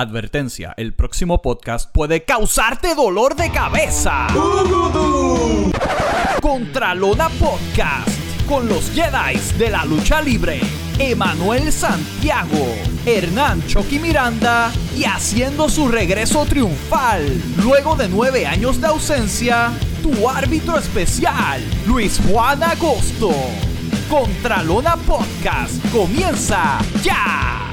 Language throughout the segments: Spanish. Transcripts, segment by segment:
Advertencia, el próximo podcast puede causarte dolor de cabeza. Contralona Podcast con los Jedi de la lucha libre. Emanuel Santiago, Hernán Chucky Miranda y haciendo su regreso triunfal. Luego de nueve años de ausencia, tu árbitro especial, Luis Juan Agosto. Contralona Podcast comienza ya.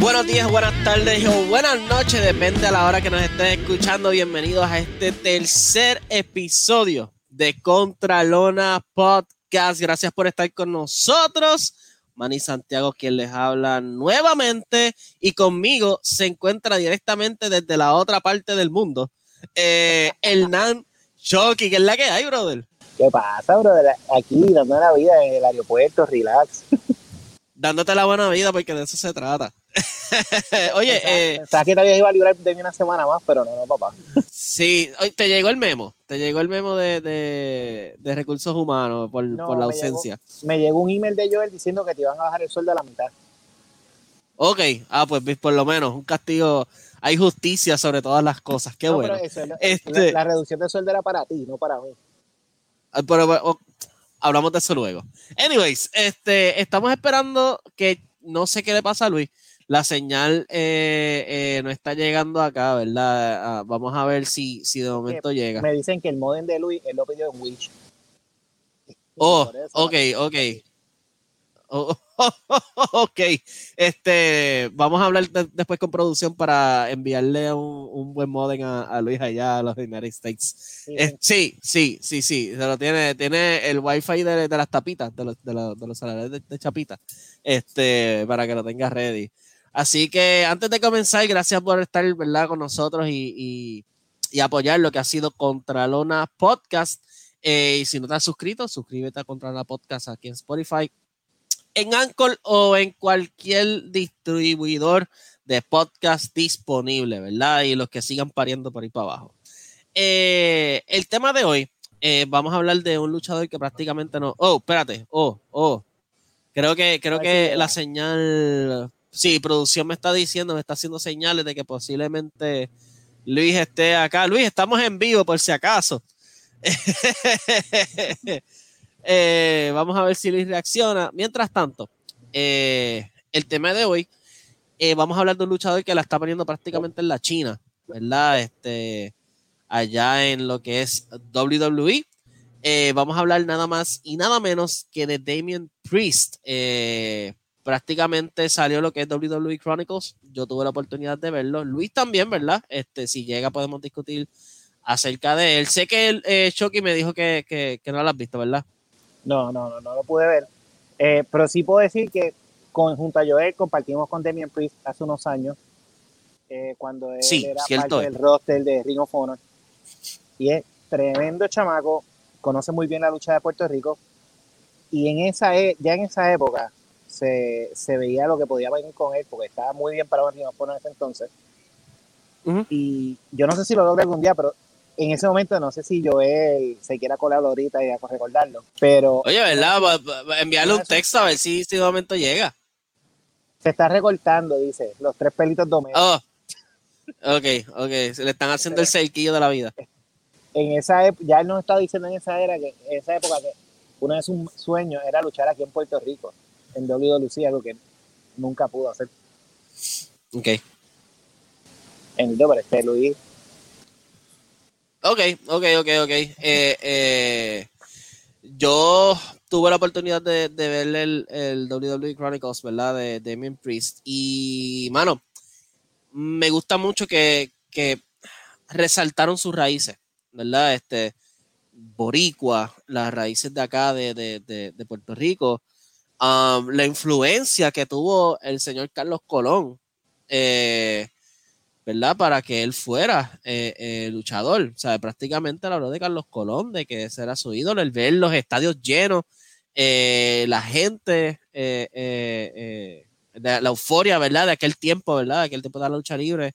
Buenos días, buenas tardes o buenas noches, depende a la hora que nos estés escuchando. Bienvenidos a este tercer episodio de Contralona Podcast. Gracias por estar con nosotros. Manny Santiago, quien les habla nuevamente, y conmigo se encuentra directamente desde la otra parte del mundo, eh, Hernán Chucky, que es la que hay, brother. ¿Qué pasa, brother? Aquí dando la vida en el aeropuerto, relax. Dándote la buena vida, porque de eso se trata. Oye, eh, sabes que todavía iba a librar de mí una semana más, pero no, no, papá. Sí, te llegó el memo, te llegó el memo de, de, recursos humanos por, por la ausencia. me llegó un email de Joel diciendo que te iban a bajar el sueldo a la mitad. Ok, ah, pues por lo menos un castigo, hay justicia sobre todas las cosas, qué bueno. este, la, reducción de sueldo era para ti, no para mí. Ah, pero, hablamos de eso luego. Anyways, este, estamos esperando que no sé qué le pasa a Luis, la señal eh, eh, no está llegando acá, ¿verdad? Ah, vamos a ver si, si de momento llega. Me dicen que el modem de Luis él lo pidió en Wish. Oh, ok, ok. Oh, ok, este, vamos a hablar después con producción para enviarle un, buen modem a, Luis allá a los United States. Eh, sí, sí, sí, sí, Se lo tiene, tiene el wifi de, de las tapitas, de los, de los, de los salarios de, de, chapita, este, para que lo tenga ready. Así que antes de comenzar, gracias por estar ¿verdad? con nosotros y, apoyar lo que ha sido Contralona Podcast. Eh, y si no te has suscrito, suscríbete a Contralona Podcast aquí en Spotify, en Anchor o en cualquier distribuidor de podcast disponible, ¿verdad? Y los que sigan pariendo por ahí para abajo. Eh, el tema de hoy, eh, vamos a hablar de un luchador que prácticamente no. Oh, espérate. Oh, oh. Creo que, creo que la señal sí, producción me está diciendo, me está haciendo señales de que posiblemente Luis esté acá. Luis, estamos en vivo por si acaso. Eh, vamos a ver si Luis reacciona. Mientras tanto, eh, el tema de hoy, eh, vamos a hablar de un luchador que la está poniendo prácticamente en la China, ¿verdad? Este, allá en lo que es WWE. vamos a hablar nada más y nada menos que de Damien Priest prácticamente salió lo que es WWE Chronicles. Yo tuve la oportunidad de verlo. Luis también, ¿verdad? Este, si llega, podemos discutir acerca de él. Sé que el, eh, Chucky me dijo que, no lo has visto, ¿verdad? No, no, no, no lo pude ver. Eh, pero sí puedo decir que con, junto a Joel compartimos con Demian Priest hace unos años, eh, cuando él era parte del roster de Ring of Honor. Y es tremendo chamaco, conoce muy bien la lucha de Puerto Rico. Y en esa, e, ya en esa época, se, se, veía lo que podía venir con él, porque estaba muy bien para en ese entonces. Y yo no sé si lo logré algún día, pero en ese momento no sé si Joel se quiera colar ahorita y a recordarlo. Pero. Oye, ¿verdad? Enviarle un texto a ver si, si momento llega. Se está recortando, dice, los tres pelitos domésticos. Oh. Ok, ok. Se le están haciendo el cerquillo de la vida. En esa época, ya él nos está diciendo en esa era que en esa época que uno de sus sueños era luchar aquí en Puerto Rico en WWE, algo que nunca pudo hacer. Ok. En el doble, este Luis. Ok, ok, ok, ok. Eh, eh, yo tuve la oportunidad de, ver el, el, WWE Chronicles, ¿verdad? De Damien Priest. Y, mano, me gusta mucho que, que resaltaron sus raíces, ¿verdad? Este, Boricua, las raíces de acá de, de, de Puerto Rico, La influencia que tuvo el señor Carlos Colón, eh, ¿verdad? Para que él fuera eh, eh, luchador. O sea, prácticamente habló de Carlos Colón, de que ese era su ídolo, el ver los estadios llenos, la gente, la euforia, ¿verdad? De aquel tiempo, ¿verdad? De aquel tiempo de la lucha libre.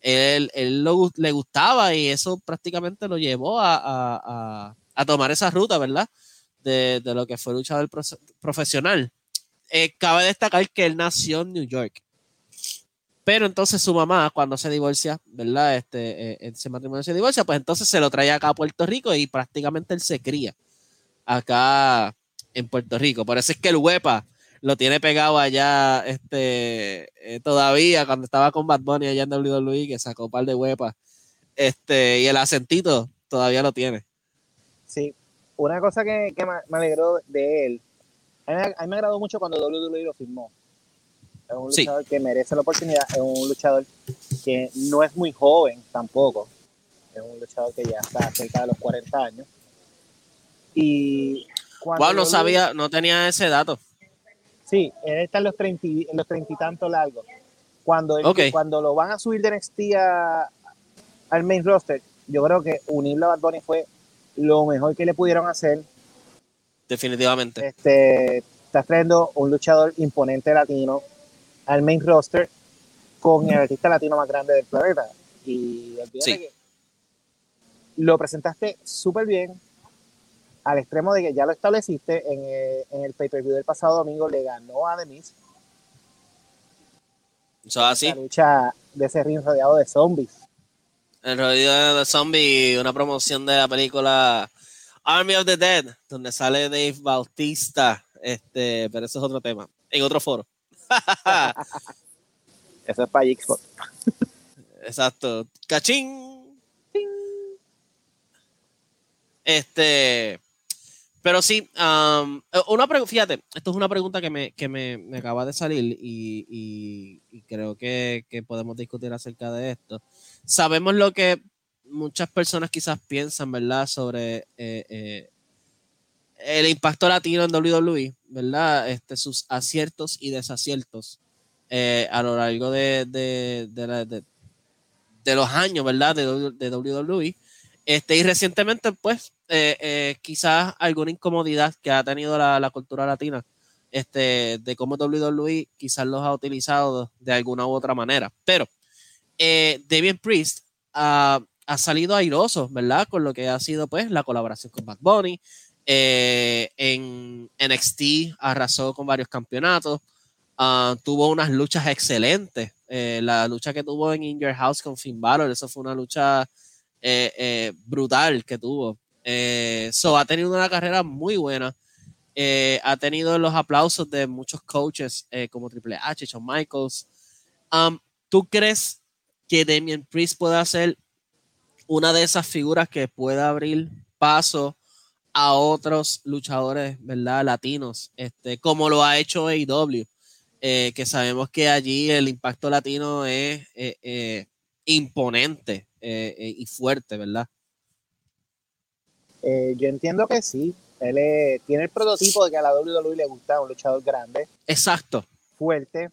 Él, él le gustaba y eso prácticamente lo llevó a, a tomar esa ruta, ¿verdad? De, lo que fue luchador profesional. Eh, cabe destacar que él nació en New York. Pero entonces su mamá, cuando se divorcia, ¿verdad? Este, eh, ese matrimonio se divorcia, pues entonces se lo trae acá a Puerto Rico y prácticamente él se cría acá en Puerto Rico. Por eso es que el huepa lo tiene pegado allá este, eh, todavía cuando estaba con Bad Bunny allá en WWE, que sacó un par de huepas. Este, y el acentito todavía lo tiene. Sí, una cosa que, me alegró de él, a mí, me agradó mucho cuando WWE lo firmó. Es un luchador que merece la oportunidad, es un luchador que no es muy joven tampoco, es un luchador que ya está cerca de los 40 años. Y cuando no sabía, no tenía ese dato. Sí, él está en los treinta y, los y tantos largos. Cuando, cuando lo van a subir de NXT al main roster, yo creo que unirlo a Bad Bunny fue lo mejor que le pudieron hacer. Definitivamente. Este, estás trayendo un luchador imponente latino al main roster con el artista latino más grande del planeta. Y lo presentaste súper bien, al extremo de que ya lo estableciste en, eh, el pay-per-view del pasado domingo, le ganó a Demis. Eso así. La lucha de ese ring rodeado de zombies. El rodeo de zombies, una promoción de la película Army of the Dead, donde sale Dave Bautista. Este, pero eso es otro tema, en otro foro. eso es para Xbox. Exacto. Cachín. Este, pero sí, um, una fíjate, esto es una pregunta que me, que me, me acaba de salir y, y, creo que, que, podemos discutir acerca de esto. Sabemos lo que muchas personas quizás piensan, ¿verdad? Sobre eh, eh, el impacto latino en WWE, ¿verdad? Este, sus aciertos y desaciertos eh, a lo largo de, de, de, de, los años, ¿verdad? De, de WWE. Este, y recientemente, pues, eh, eh, quizás alguna incomodidad que ha tenido la, cultura latina, este, de cómo WWE quizás los ha utilizado de alguna u otra manera. Pero eh, Damien Priest ha salido airoso, ¿verdad? Con lo que ha sido, pues, la colaboración con Bad Bunny. en NXT arrasó con varios campeonatos. Ah, tuvo unas luchas excelentes. la lucha que tuvo en In Your House con Finn Balor, eso fue una lucha eh, eh, brutal que tuvo. Eh, so, ha tenido una carrera muy buena. ha tenido los aplausos de muchos coaches como Triple H, Shawn Michaels. Um, ¿Tú crees que Damien Priest pueda ser una de esas figuras que pueda abrir paso a otros luchadores, ¿verdad? Latinos, este, como lo ha hecho AEW, que sabemos que allí el impacto latino es imponente. Eh, eh, y fuerte, ¿verdad? Eh, yo entiendo que sí. Él tiene el prototipo de que a la WWE le gusta un luchador grande. Exacto. Fuerte.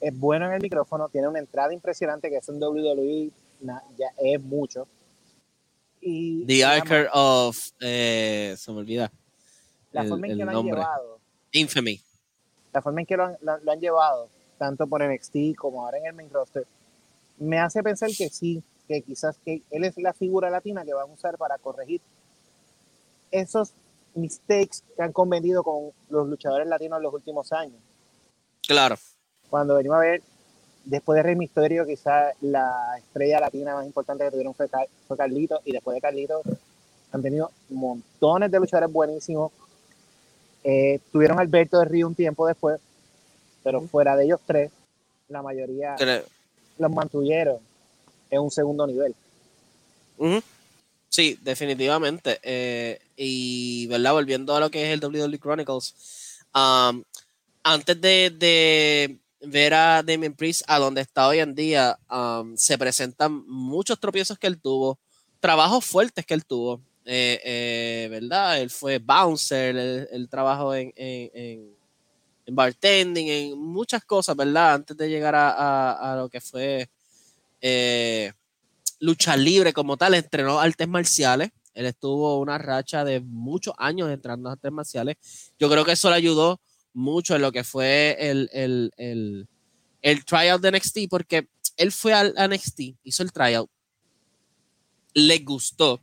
Es bueno en el micrófono. Tiene una entrada impresionante que es un WWE. ya es mucho. Y, The Archer of. se me olvida. La forma en que lo han llevado. Infamy. La forma en que lo han, lo han llevado, tanto por NXT como ahora en el main roster, me hace pensar que sí, que quizás que él es la figura latina que van a usar para corregir esos mistakes que han convenido con los luchadores latinos en los últimos años. Claro. Cuando venimos a ver, después de Rey Misterio, quizás la estrella latina más importante que tuvieron fue, fue Carlito, y después de Carlito han tenido montones de luchadores buenísimos. Eh, tuvieron Alberto de Río un tiempo después, pero fuera de ellos tres, la mayoría los mantuvieron en un segundo nivel. Sí, definitivamente. Eh, y, ¿verdad? Volviendo a lo que es el WWE Chronicles, um, antes de, ver a Damien Priest a donde está hoy en día, um, se presentan muchos tropiezos que él tuvo, trabajos fuertes que él tuvo, eh, eh, ¿verdad? Él fue bouncer, él, trabajó en, en, bartending, en muchas cosas, ¿verdad? Antes de llegar a lo que fue lucha libre como tal, entrenó artes marciales. Él estuvo una racha de muchos años entrenando artes marciales. Yo creo que eso le ayudó mucho en lo que fue el, el, el, el tryout de NXT, porque él fue al NXT, hizo el tryout, le gustó,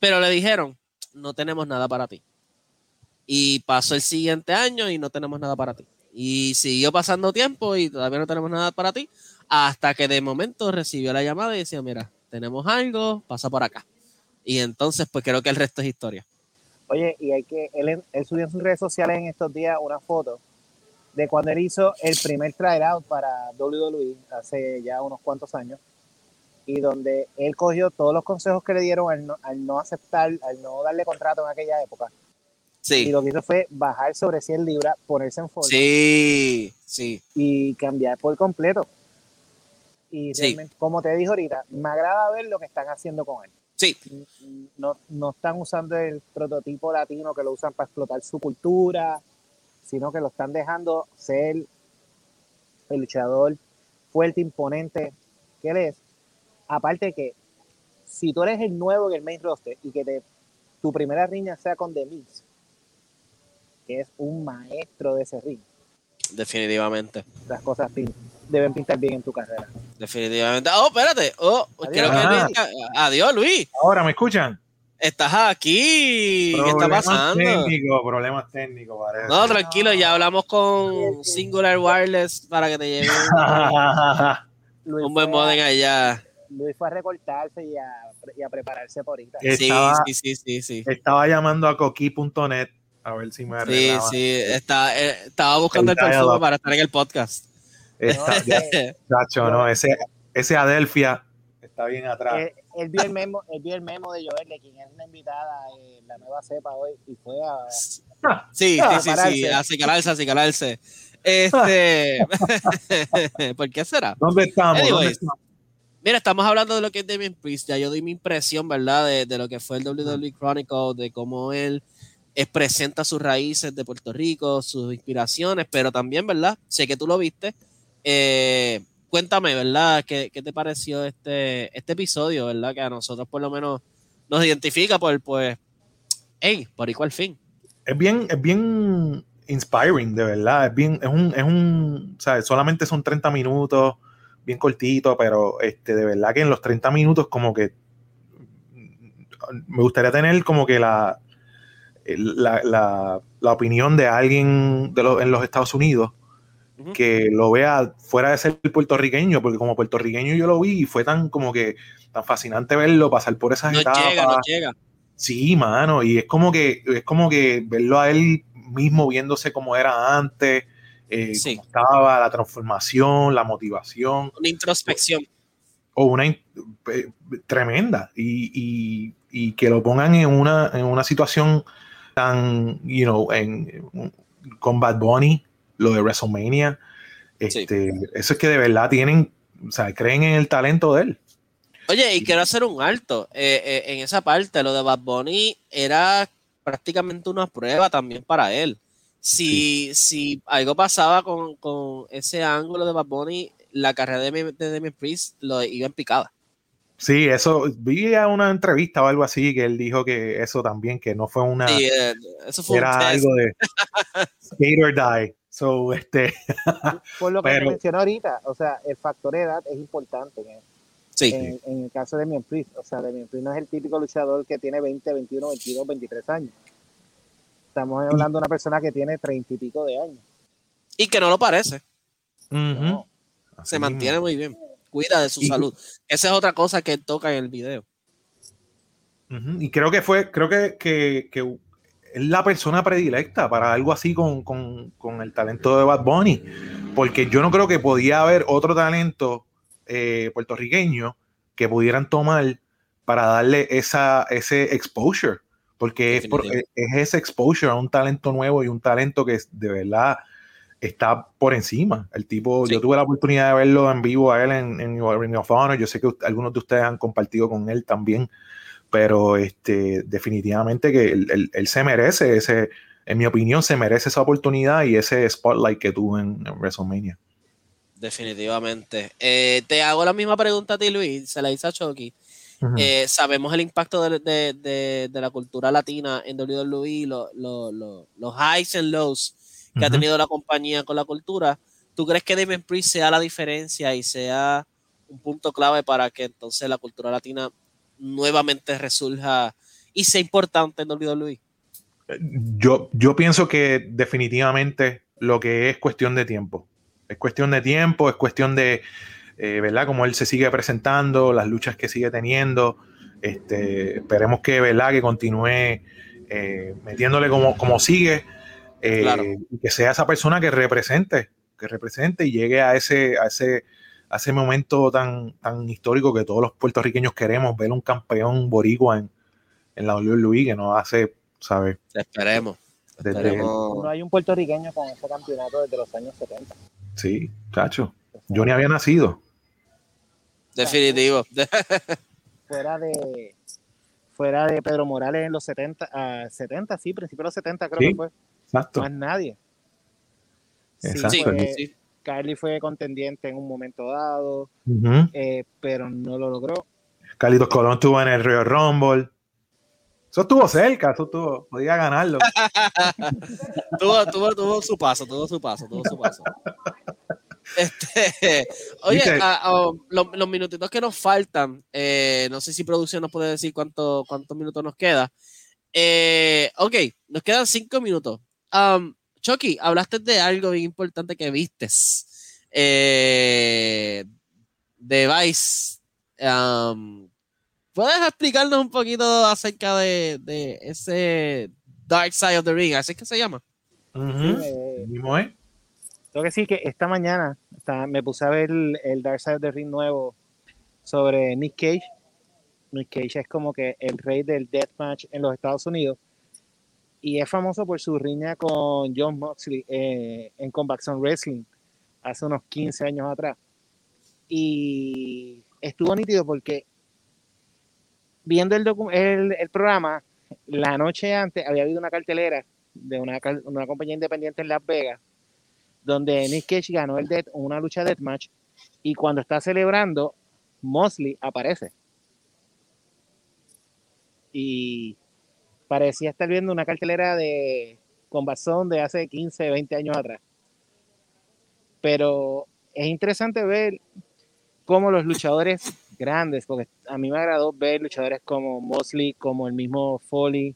pero le dijeron, no tenemos nada para ti. Y pasó el siguiente año y no tenemos nada para ti. Y siguió pasando tiempo y todavía no tenemos nada para ti hasta que de momento recibió la llamada y decía, mira, tenemos algo, pasa por acá. Y entonces, pues creo que el resto es historia. Oye, y hay que, él, él subió en sus redes sociales en estos días una foto de cuando él hizo el primer tryout para WWE hace ya unos cuantos años y donde él cogió todos los consejos que le dieron al no, aceptar, al no darle contrato en aquella época. Sí. Y lo que hizo fue bajar sobre 100 libras, ponerse en forma. Sí, sí. Y cambiar por completo. Y realmente, como te dije ahorita, me agrada ver lo que están haciendo con él. Sí. No, no están usando el prototipo latino que lo usan para explotar su cultura, sino que lo están dejando ser el luchador fuerte, imponente que él es. Aparte que si tú eres el nuevo en el main roster y que te, tu primera riña sea con The Miz, que es un maestro de ese ring. Definitivamente. Las cosas deben pintar bien en tu carrera. Definitivamente. Oh, espérate. Oh, Adiós. Adiós, Luis. Ahora, ¿me escuchan? Estás aquí. ¿Qué está pasando? Técnicos, problemas técnicos, parece. No, tranquilo, ya hablamos con Singular Wireless para que te lleven un buen modem allá. Luis fue a recortarse y a, y a prepararse por ahorita. sí, sí, sí, sí, Estaba llamando a coqui.net a ver si me arreglaba. Sí, sí, está, eh, estaba buscando el, perfume para estar en el podcast. Está, chacho, no, ese, ese Adelphia está bien atrás. Eh, él, vio el memo, él vio el memo de Joel, de quien es una invitada en la nueva cepa hoy, y fue a. Sí, sí, sí, sí, a cicalarse, a cicalarse. Este. ¿Por qué será? ¿Dónde estamos? Mira, estamos hablando de lo que es Damien Priest. Ya yo di mi impresión, ¿verdad? De, de lo que fue el WWE Chronicle, de cómo él presenta sus raíces de Puerto Rico, sus inspiraciones, pero también, ¿verdad? Sé que tú lo viste. Eh, cuéntame, ¿verdad? ¿Qué, ¿Qué, te pareció este, este episodio, ¿verdad? Que a nosotros por lo menos nos identifica por, pues, hey, por igual fin. Es bien, es bien inspiring, de verdad. Es bien, es un, es un, o sea, solamente son 30 minutos, bien cortito, pero este, de verdad que en los 30 minutos como que me gustaría tener como que la, la, la, la opinión de alguien de en los Estados Unidos que lo vea fuera de ser puertorriqueño, porque como puertorriqueño yo lo vi y fue tan como que tan fascinante verlo pasar por esas no etapas. Llega, no llega. Sí, mano, y es como que es como que verlo a él mismo viéndose como era antes, eh, estaba la transformación, la motivación. Una introspección. O una eh, tremenda. Y, y, que lo pongan en una, en una situación tan, you know, en, con Bad Bunny, lo de WrestleMania. Este, Eso es que de verdad tienen, o sea, creen en el talento de él. Oye, y quiero hacer un alto. Eh, eh, en esa parte, lo de Bad Bunny era prácticamente una prueba también para él. Si, si algo pasaba con, ese ángulo de Bad Bunny, la carrera de Demi Priest lo iba en picada. Sí, eso, vi a una entrevista o algo así que él dijo que eso también, que no fue una. Eh, eso fue era algo de skate or die. So, este, Por lo que pero, mencionó ahorita, o sea, el factor edad es importante en, sí. en, el caso de Priest. O sea, Demian Priest no es el típico luchador que tiene 20, 21, 22, 23 años. Estamos hablando de una persona que tiene 30 y pico de años. Y que no lo parece. Se mantiene muy bien. Cuida de su salud. Esa es otra cosa que toca en el video. Y creo que fue, creo que, que, que es la persona predilecta para algo así con, el talento de Bad Bunny, porque yo no creo que podía haber otro talento eh, puertorriqueño que pudieran tomar para darle esa, ese exposure, porque es, ese exposure a un talento nuevo y un talento que de verdad está por encima. El tipo, yo tuve la oportunidad de verlo en vivo a él en, en Ring of Honor, yo sé que algunos de ustedes han compartido con él también pero este, definitivamente que él, se merece ese, en mi opinión, se merece esa oportunidad y ese spotlight que tuvo en, WrestleMania. Definitivamente. Eh, te hago la misma pregunta a ti, Luis, se la hice a Chucky. Eh, sabemos el impacto de, la cultura latina en WWE, los highs and lows que ha tenido la compañía con la cultura. ¿Tú crees que Damien Priest sea la diferencia y sea un punto clave para que entonces la cultura latina nuevamente resurja y sea importante en WWE? Yo, yo pienso que definitivamente lo que es cuestión de tiempo. Es cuestión de tiempo, es cuestión de, eh, ¿verdad? Como él se sigue presentando, las luchas que sigue teniendo. Este, esperemos que, ¿verdad? Que continúe eh, metiéndole como, como sigue. Y que sea esa persona que represente, que represente y llegue a ese, a ese, a ese momento tan, tan histórico que todos los puertorriqueños queremos, ver un campeón boricua en, en la WWE que nos hace, ¿sabes? Esperemos. No hay un puertorriqueño con ese campeonato desde los años 70. Sí, cacho. Yo ni había nacido. Definitivo. fuera de fuera de Pedro Morales en los 70, 70 sí, principios de los 70 creo que fue. Exacto. Más nadie. Exacto. Sí, Carly fue contendiente en un momento dado, eh, pero no lo logró. Carlitos Colón estuvo en el Río Rumble. Eso estuvo cerca, eso estuvo, podía ganarlo. tuvo, tuvo, tuvo, su paso, tuvo su paso, tuvo su paso. Este, oye, ah, oh, los, minutitos que nos faltan, eh, no sé si producción nos puede decir cuánto, cuántos minutos nos queda. Eh, ok, nos quedan cinco minutos. Um, Chucky, hablaste de algo bien importante que vistes. Eh, de Vice. Um, ¿Puedes explicarnos un poquito acerca de, ese Dark Side of the Ring? ¿Así es que se llama? Tengo que decir que esta mañana me puse a ver el, Dark Side of the Ring nuevo sobre Nick Cage. Nick Cage es como que el rey del deathmatch en los Estados Unidos y es famoso por su riña con John Moxley eh, en Combat Zone Wrestling hace unos 15 años atrás. Y estuvo nítido porque viendo el, el, programa, la noche antes había habido una cartelera de una, una compañía independiente en Las Vegas, donde Nick Cage ganó el death, una lucha de deathmatch, y cuando está celebrando, Mosley aparece. Y parecía estar viendo una cartelera de con de hace 15, 20 años atrás. Pero es interesante ver cómo los luchadores grandes, porque a mí me agradó ver luchadores como Mosley, como el mismo Foley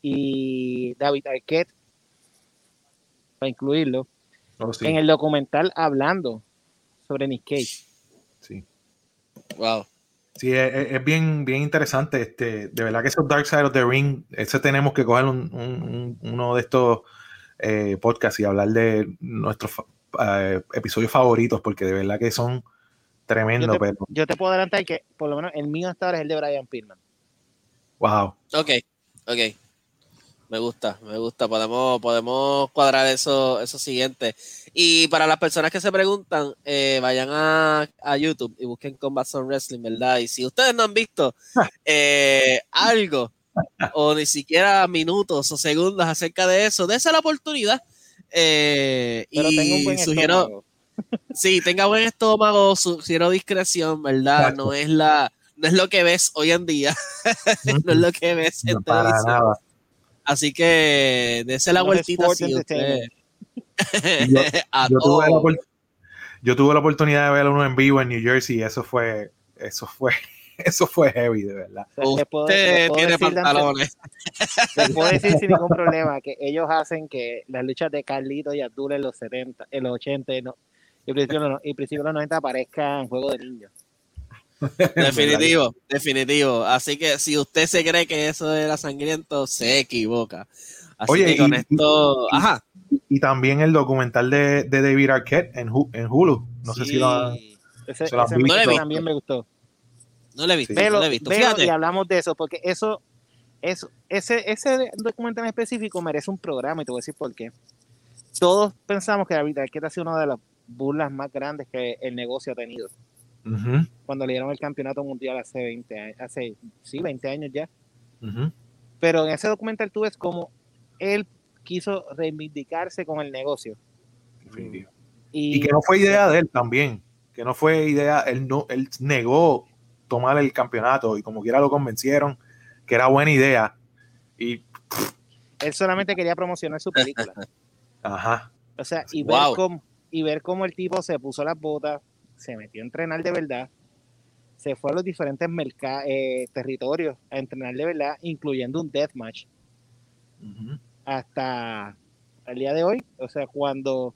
y David Arquette, para incluirlo, oh, en el documental hablando sobre Nick Cage. Sí. Wow. Sí, es, bien, bien interesante. Este, de verdad que esos Dark Side of the Ring, ese tenemos que coger uno de estos eh, podcasts y hablar de nuestros eh, episodios favoritos, porque de verdad que son Tremendo, yo te, pero. Yo te puedo adelantar que por lo menos el mío hasta ahora es el de Brian Pillman. Wow. Ok, ok. Me gusta, me gusta. Podemos, podemos cuadrar eso, eso siguiente. Y para las personas que se preguntan, eh, vayan a, a, YouTube y busquen Combat Zone Wrestling, ¿verdad? Y si ustedes no han visto eh, algo, o ni siquiera minutos o segundos acerca de eso, dése la oportunidad. Eh, y tengo un buen sugiero. Sí, tenga buen estómago, sugiero discreción, ¿verdad? No es la, no es lo que ves hoy en día, no es lo que ves en televisión. Así que dése la vueltita si usted... yo, tuve la oportunidad de ver uno en vivo en New Jersey y eso fue, eso fue, eso fue heavy, de verdad. Usted tiene pantalones. Te puedo decir sin ningún problema que ellos hacen que las luchas de Carlito y Abdul en los 70, en los 80 no, y principio, y principio de los 90 aparezca en Juego de Niños. Definitivo, definitivo. Así que si usted se cree que eso era sangriento, se equivoca. Así Oye, que con esto. Y, Ajá. Y también el documental de, de David Arquette en, en Hulu. No sé si lo, ese, ese visto. también me gustó. No lo he visto. no lo he visto. Fíjate. Y hablamos de eso, porque eso, eso, ese, ese documental en específico merece un programa y te voy a decir por qué. Todos pensamos que David Arquette ha sido uno de los burlas más grandes que el negocio ha tenido. Cuando le dieron el campeonato mundial hace 20 años, hace, sí, 20 años ya. Pero en ese documental tú ves como él quiso reivindicarse con el negocio. Y, que no fue idea de él también, que no fue idea, él, no, él negó tomar el campeonato y como quiera lo convencieron que era buena idea. Y él solamente quería promocionar su película. Ajá. O sea, y ver cómo, y ver cómo el tipo se puso las botas, se metió a entrenar de verdad, se fue a los diferentes eh, territorios a entrenar de verdad, incluyendo un deathmatch. Hasta el día de hoy, o sea, cuando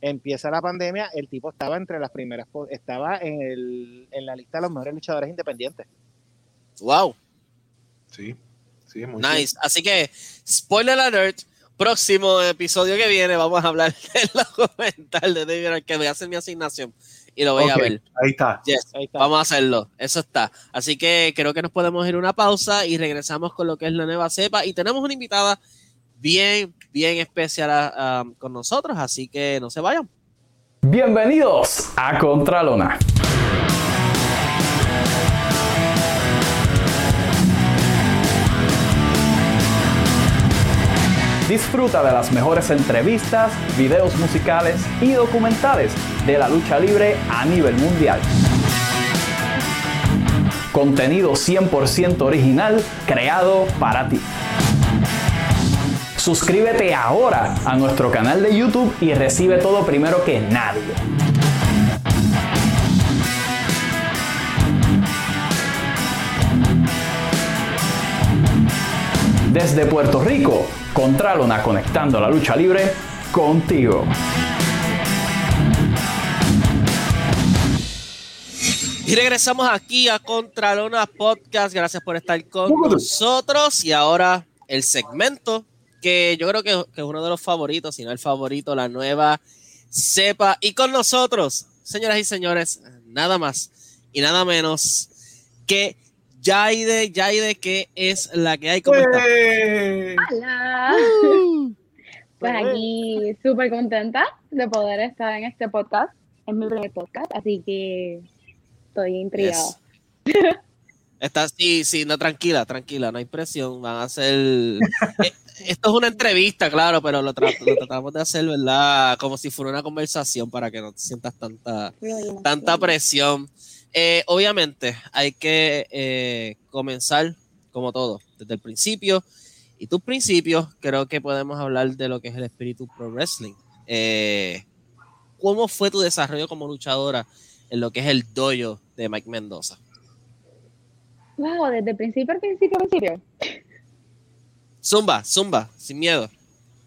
Empieza la pandemia, el tipo estaba entre las primeras, estaba en, el, en la lista de los mejores luchadores independientes. Wow. Sí, sí, es muy Nice. Así que, spoiler alert, próximo episodio que viene vamos a hablar del documental de David que voy a hacer mi asignación y lo voy a ver. Ahí está. Vamos a hacerlo. Eso está. Así que creo que nos podemos ir a una pausa y regresamos con lo que es la nueva cepa. Y tenemos una invitada bien, bien especial ah, con nosotros. Así que no se vayan. Bienvenidos a Contralona. Disfruta de las mejores entrevistas, videos musicales y documentales de la lucha libre a nivel mundial. Contenido 100% original creado para ti. Suscríbete ahora a nuestro canal de YouTube y recibe todo primero que nadie. Desde Puerto Rico, Contralona conectando la lucha libre contigo. Y regresamos aquí a Contralona Podcast. Gracias por estar con nosotros. Y ahora el segmento que yo creo que, es uno de los favoritos, si no el favorito, la nueva cepa. Y con nosotros, señoras y señores, nada más y nada menos que Yaide, Yaide, que es la que hay. ¿Cómo Hola. Uh. pues aquí súper contenta de poder estar en este podcast. Es mi primer podcast, así que estoy intrigada. Está, sí, sí, no, tranquila, tranquila, no hay presión. Van a hacer. Eh, esto es una entrevista, claro, pero lo, tratamos de hacer, ¿verdad? Como si fuera una conversación para que no te sientas tanta, tanta presión. Eh, obviamente hay que eh, comenzar como todo, desde el principio. Y tus principios, creo que podemos hablar de lo que es el espíritu pro wrestling. Eh, ¿Cómo fue tu desarrollo como luchadora en lo que es el dojo de Mike Mendoza? Wow, desde el principio al principio, principio. Zumba, zumba, sin miedo.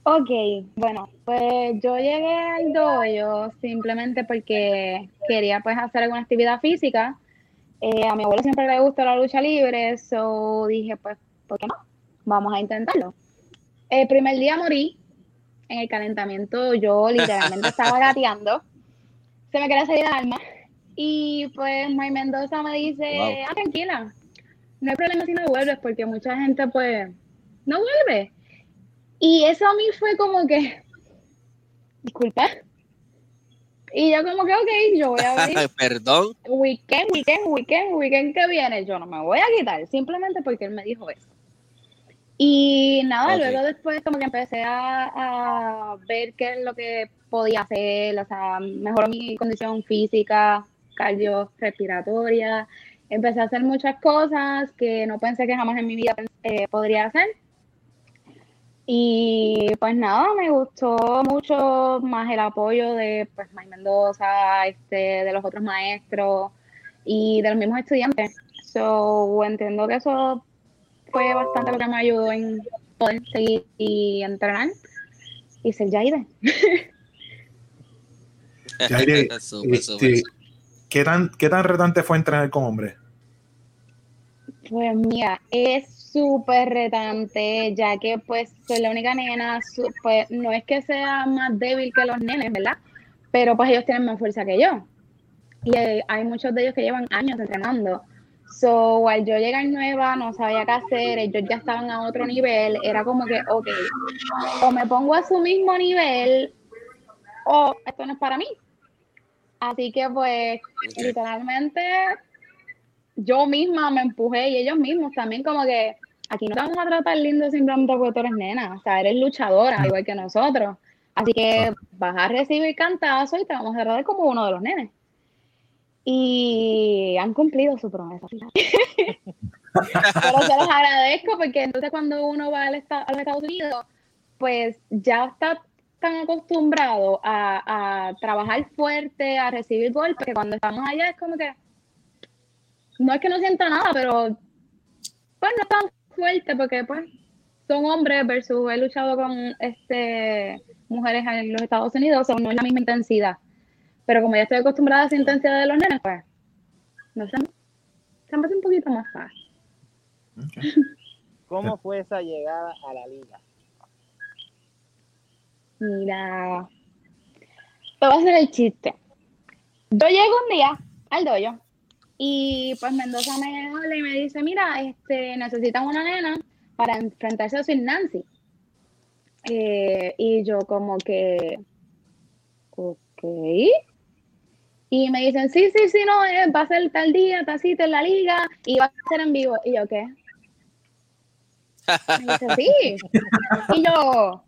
Ok, bueno, pues yo llegué al dojo simplemente porque quería pues hacer alguna actividad física. Eh, a mi abuelo siempre le gusta la lucha libre, so dije pues, ¿por qué no? Vamos a intentarlo. El primer día morí en el calentamiento, yo literalmente estaba gateando, se me quería salir el alma y pues May Mendoza me dice, ah, tranquila, no hay problema si no vuelves porque mucha gente pues no vuelve. Y eso a mí fue como que, disculpa. Y yo como que, ok, yo voy a ver. Perdón. Weekend, weekend, weekend, weekend que viene. Yo no me voy a quitar, simplemente porque él me dijo eso. Y nada, luego después como que empecé a, ver qué es lo que podía hacer, o sea, mejoró mi condición física, cardio, respiratoria. Empecé a hacer muchas cosas que no pensé que jamás en mi vida eh, podría hacer. Y pues nada, me gustó mucho más el apoyo de pues May Mendoza, este, de los otros maestros y de los mismos estudiantes. So entiendo que eso fue bastante lo que me ayudó en poder seguir y entrenar y ser Jaide. Jaide, este, ¿qué, tan, ¿qué tan retante fue entrenar con hombres? Pues mira, es súper retante, ya que pues soy la única nena, pues no es que sea más débil que los nenes, ¿verdad? Pero pues ellos tienen más fuerza que yo. Y hay muchos de ellos que llevan años entrenando. So, al yo llegar nueva, no sabía qué hacer, ellos ya estaban a otro nivel, era como que, ok, o me pongo a su mismo nivel, o esto no es para mí. Así que pues, literalmente, yo misma me empujé y ellos mismos también como que, aquí no te vamos a tratar lindo simplemente porque tú eres nena, o sea, eres luchadora, igual que nosotros. Así que vas a recibir cantazo y te vamos a tratar como uno de los nenes. Y han cumplido su promesa. Pero se los agradezco porque entonces cuando uno va al a los Estados Unidos, pues ya está tan acostumbrado a, a, trabajar fuerte, a recibir golpes, que cuando estamos allá es como que no es que no sienta nada, pero pues no tan fuerte porque pues son hombres versus he luchado con este mujeres en los Estados Unidos, o no es la misma intensidad. Pero como ya estoy acostumbrada a esa intensidad de los nenes, pues, no sé, se me hace un poquito más fácil. ¿Cómo fue esa llegada a la liga? Mira, te voy a hacer el chiste. Yo llego un día al dojo y pues Mendoza me habla y me dice, mira, este, necesitan una nena para enfrentarse a Sir Nancy. Eh, y yo como que, ok. Y me dicen, sí, sí, sí, no, eh, va a ser tal día, tal cita en la liga y va a ser en vivo. Y yo, ¿qué? Me dice, sí. Y yo,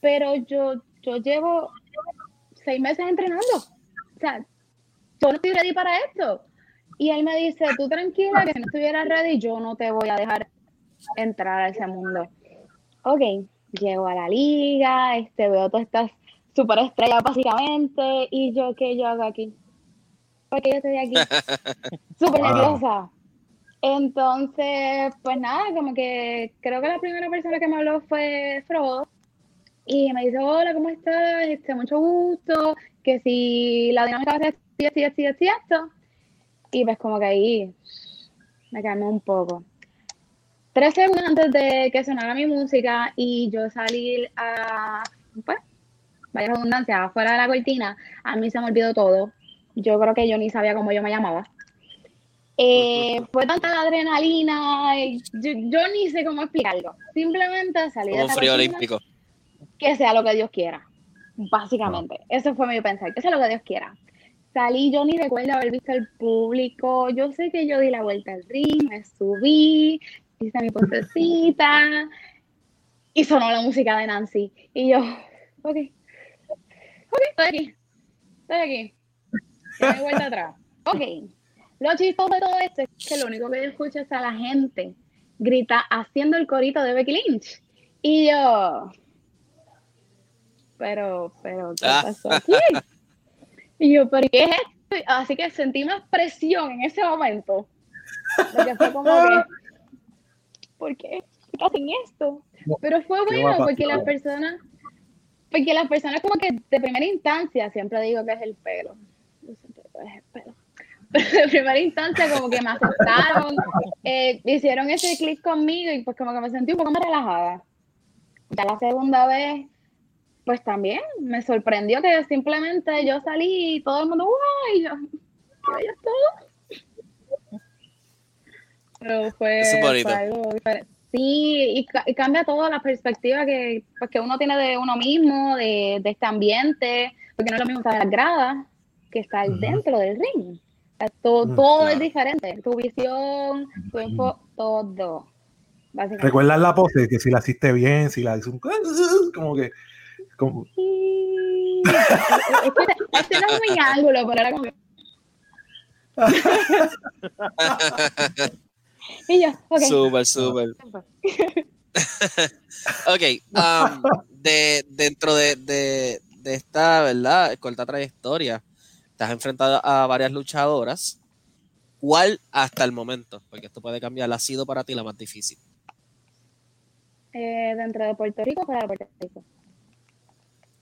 pero yo, yo llevo seis meses entrenando. O sea, yo no estoy ready para esto. Y él me dice, tú tranquila, que si no estuvieras ready, yo no te voy a dejar entrar a ese mundo. Ok, llego a la liga, este, veo todas estas superestrellas básicamente, y yo, ¿qué yo hago aquí? Porque yo estoy aquí súper nerviosa. Entonces, pues nada, como que creo que la primera persona que me habló fue Frodo. Y me dice, hola, ¿cómo estás? Este, mucho gusto. Que si la dinámica va a ser así, así, así, así, esto. Y pues como que ahí me calmé un poco tres segundos antes de que sonara mi música y yo salir a, pues, vaya redundancia, afuera de la cortina, a mí se me olvidó todo. Yo creo que yo ni sabía cómo yo me llamaba. Eh, fue tanta la adrenalina, yo, ni sé cómo explicarlo. Simplemente salí de un frío olímpico. Que sea lo que Dios quiera, básicamente. Eso fue mi pensar, que sea lo que Dios quiera. Salí, yo ni recuerdo haber visto el público. Yo sé que yo di la vuelta al ring, me subí, hice mi postecita y sonó la música de Nancy. Y yo, ok, ok, estoy aquí, estoy aquí. Me vuelta atrás. Ok. Lo chistoso de todo esto es que lo único que yo escucho es a la gente grita haciendo el corito de Becky Lynch. Y yo, pero, pero, ¿qué ah. pasó aquí? Y yo, ¿pero qué es esto? Así que sentí más presión en ese momento. Porque fue como que, ¿por qué hacen esto? Pero fue bueno porque las personas, porque las personas como que de primera instancia, siempre digo que es el pelo, es el pelo. Pero de primera instancia como que me aceptaron, eh, hicieron ese clic conmigo y pues como que me sentí un poco más relajada. Ya la segunda vez, pues también me sorprendió que simplemente yo salí y todo el mundo, ¡guay! yo, ¿qué todo? Pero fue, algo diferente. Sí, y, cambia toda la perspectiva que, pues, que uno tiene de uno mismo, de, de, este ambiente, porque no es lo mismo estar en las gradas que estar dentro del ring. todo, mm, todo es diferente, tu visión, tu info, todo. ¿Recuerdas la pose? Que si la hiciste bien, si la un... como que... Como... Sí. este, no es mi ángulo, pero era como... Y yo, ok. Súper, súper. ok, um, de, dentro de, de, de, esta, ¿verdad? Corta trayectoria, te has enfrentado a varias luchadoras. ¿Cuál hasta el momento, porque esto puede cambiar, ha sido para ti la más difícil? Eh, dentro de Puerto Rico, fuera de Puerto Rico.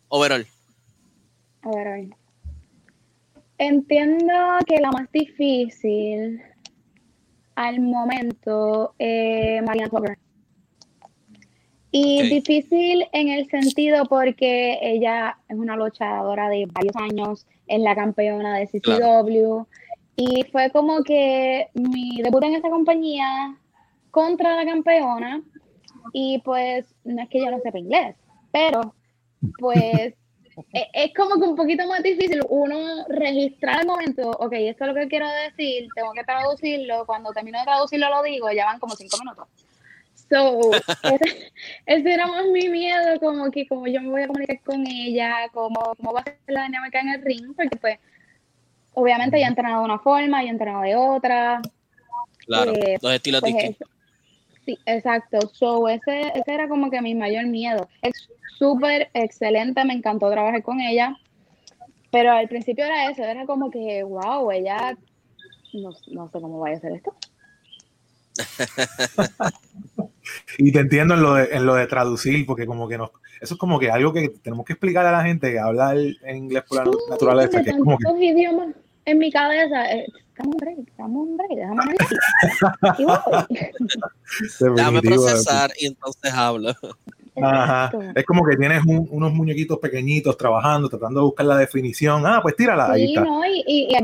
Overall. Overall. Entiendo que la más difícil al momento eh, Mariana Y difícil en el sentido porque ella es una luchadora de varios años, en la campeona de CCW. Y fue como que mi debut en esa compañía contra la campeona. Y pues no es que yo no sepa inglés, pero pues e, es como que un poquito más difícil uno registrar el momento, ok, esto es lo que quiero decir, tengo que traducirlo, cuando termino de traducirlo lo digo, ya van como cinco minutos. So, ese, era más mi miedo, como que como yo me voy a comunicar con ella, cómo, cómo va a ser la dinámica en el ring, porque pues obviamente ya he entrenado de una forma, y he entrenado de otra. Claro, eh, dos estilos pues distintos. Sí, exacto. So, ese, ese era como que mi mayor miedo. Es súper excelente, me encantó trabajar con ella. Pero al principio era eso, era como que, wow, ella, no, no sé cómo vaya a hacer esto. y te entiendo en lo, de, en lo de traducir, porque como que nos, eso es como que algo que tenemos que explicar a la gente que habla en inglés por la naturaleza. Que es como que... idiomas en mi cabeza. Eh, estamos break, estamos break, déjame Déjame procesar y entonces hablo. Ajá. Es como que tienes unos muñequitos pequeñitos trabajando, tratando de buscar la definición. Ah, pues tírala. ahí está. No, y, y,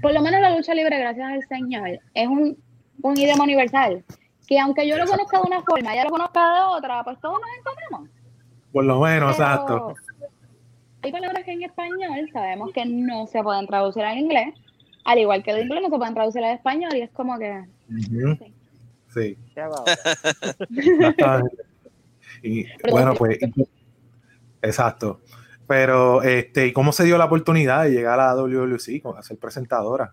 por lo menos la lucha libre, gracias al Señor, es un, un idioma universal. Que aunque yo lo conozca de una forma, ella lo conozca de otra, pues todos nos encontramos. Por lo menos, exacto. Hay palabras que en español sabemos que no se pueden traducir al inglés, al igual que el inglés no se pueden traducir al español, y es como que. Sí. sí. Y bueno, pues. Exacto. Pero, este, ¿y cómo se dio la oportunidad de llegar a la WWC a ser presentadora?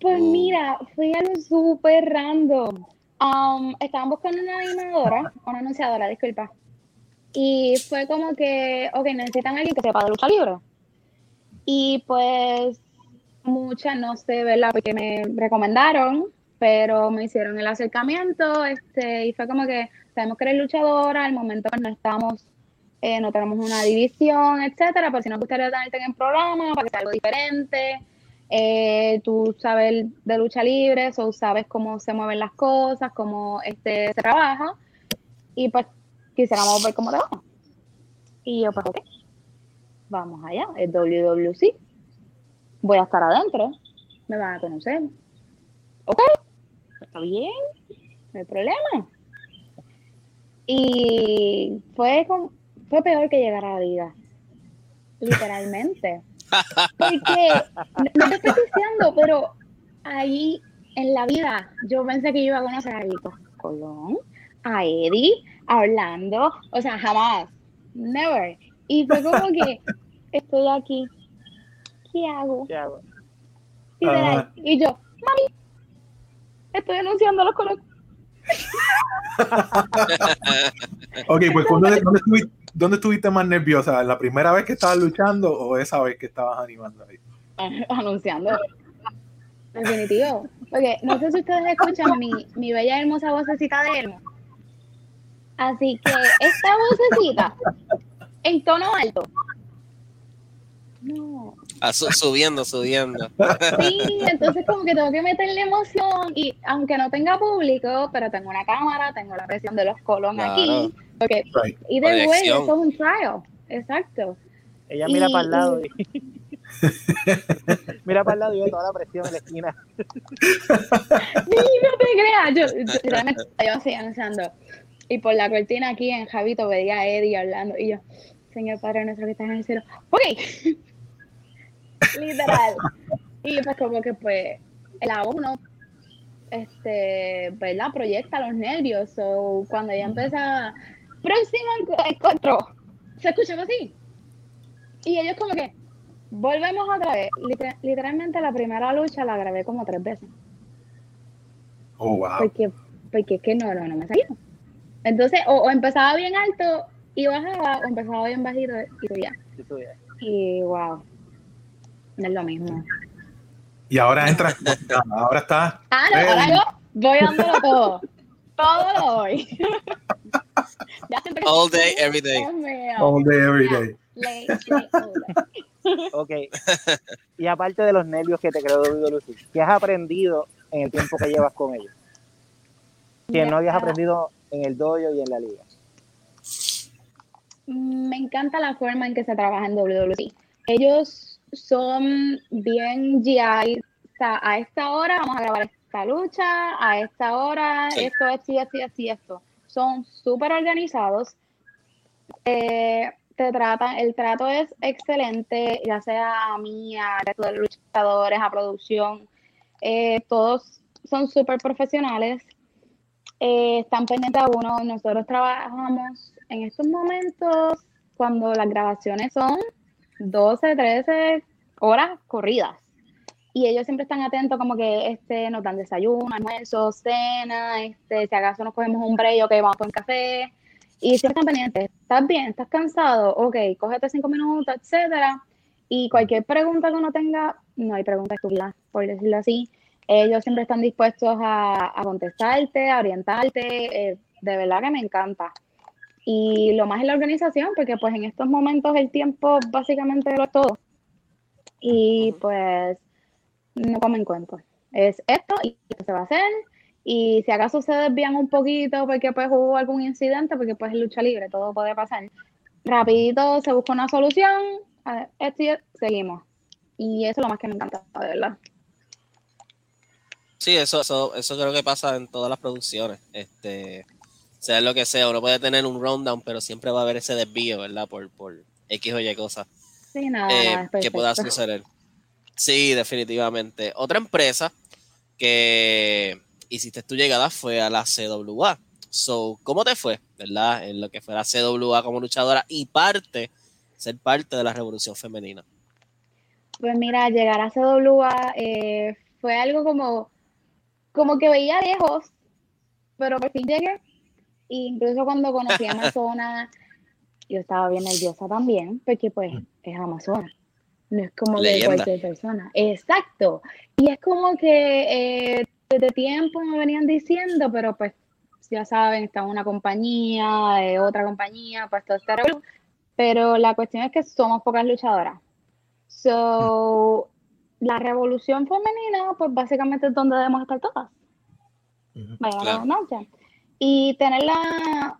Pues oh. mira, fue algo súper random. Um, estaban buscando una animadora, una anunciadora, disculpa. Y fue como que, ok, necesitan a alguien que sepa de lucha libre. Y pues, muchas, no sé, ¿verdad? Porque me recomendaron, pero me hicieron el acercamiento, este, y fue como que sabemos que eres luchadora, al momento pues no estamos eh, no tenemos una división, etcétera, pero si nos gustaría tenerte en el programa para que sea algo diferente. Eh, tú sabes de lucha libre, o sabes cómo se mueven las cosas, cómo este, se trabaja, y pues quisiéramos ver cómo te va. Y yo, pues, ok, vamos allá, el WWC. Voy a estar adentro, me van a conocer. Ok, está bien, no hay problema. Y fue con, fue peor que llegar a la vida. Literalmente. Porque, no te estoy diciendo, pero ahí en la vida yo pensé que iba a conocer a Rico Colón, a Eddie, a Orlando, o sea, jamás, never. Y fue como que estoy aquí, ¿qué hago? ¿Qué hago? Y yo, mami, estoy anunciando los colores. Ok, pues ¿dónde, dónde, estuviste, ¿dónde estuviste más nerviosa? ¿La primera vez que estabas luchando o esa vez que estabas animando ahí? Anunciando. Definitivo. Porque no sé si ustedes escuchan mi, mi bella hermosa vocecita de Elmo. Así que esta vocecita en tono alto. No. Ah, subiendo, subiendo. Sí, entonces como que tengo que meterle emoción y aunque no tenga público, pero tengo una cámara, tengo la presión de los colon aquí. Porque, Y de güey, eso es un trial. Exacto. Ella mira para el lado. mira para el lado y ve toda la presión en la esquina. sí, no te creas. Yo, yo, yo así anunciando. Y por la cortina aquí en Javito veía a Eddie hablando. Y yo, Señor Padre nuestro que está en el cielo. Ok. Literal. Y pues como que pues el uno este, ¿verdad? Proyecta los nervios. o cuando ella empieza, próximo encuentro, se escucha así. Y ellos como que, volvemos otra vez. literalmente la primera lucha la grabé como tres veces. Oh, wow. Porque, porque es que no, no, no me salió. Entonces, o, empezaba bien alto y bajaba, o empezaba bien bajito y subía. Y wow, no es lo mismo. Y ahora entra, ahora está. Ah, no, ahora yo voy dándolo todo. Todo lo doy. All day, every day. All day, every day. ok. Y aparte de los nervios que te creó Lucy, ¿qué has aprendido en el tiempo que llevas con ellos? Que no habías aprendido en el dojo y en la liga. Me encanta la forma en que se trabaja en WWE. Ellos son bien GI. O sea, a esta hora vamos a grabar esta lucha, a esta hora esto, así, así, así, esto. Son súper organizados. Eh, te tratan, el trato es excelente, ya sea a mí, a los luchadores, a producción. Eh, todos son súper profesionales. Eh, están pendientes a uno. Nosotros trabajamos en estos momentos cuando las grabaciones son 12, 13 horas corridas. Y ellos siempre están atentos, como que este, nos dan desayuno, almuerzo, cena, este, si acaso nos cogemos un break, ok, vamos por un café. Y siempre están pendientes, ¿estás bien? ¿Estás cansado? Ok, cógete cinco minutos, etcétera. Y cualquier pregunta que uno tenga, no hay pregunta estúpida, por decirlo así. ellos siempre están dispuestos a, contestarte, a orientarte, eh, de verdad que me encanta. Y lo más es la organización, porque pues en estos momentos el tiempo básicamente lo es todo. Y pues no comen cuento. Es esto y esto se va a hacer. Y si acaso se desvían un poquito porque pues hubo algún incidente, porque pues es lucha libre, todo puede pasar. Rapidito se busca una solución, esto y seguimos. Y eso es lo más que me encanta, de verdad. Sí, eso, eso, eso creo que pasa en todas las producciones. Este, sea lo que sea, uno puede tener un rundown, pero siempre va a haber ese desvío, ¿verdad? Por, por X o Y cosas. Sí, nada, eh, que pueda suceder. Sí, definitivamente. Otra empresa que hiciste tu llegada fue a la CWA. So, ¿cómo te fue, verdad? En lo que fue la CWA como luchadora y parte, ser parte de la revolución femenina. Pues mira, llegar a CWA eh, fue algo como, como que veía lejos, pero por fin llegué incluso cuando conocí a Amazonas, yo estaba bien nerviosa también, porque pues es Amazonas. No es como de cualquier persona. Exacto. Y es como que eh, desde tiempo me venían diciendo, pero pues ya saben, está una compañía, eh, otra compañía, pues todo está Pero la cuestión es que somos pocas luchadoras. So, la revolución femenina, pues básicamente es donde debemos estar todas. Vaya claro. la y tener la,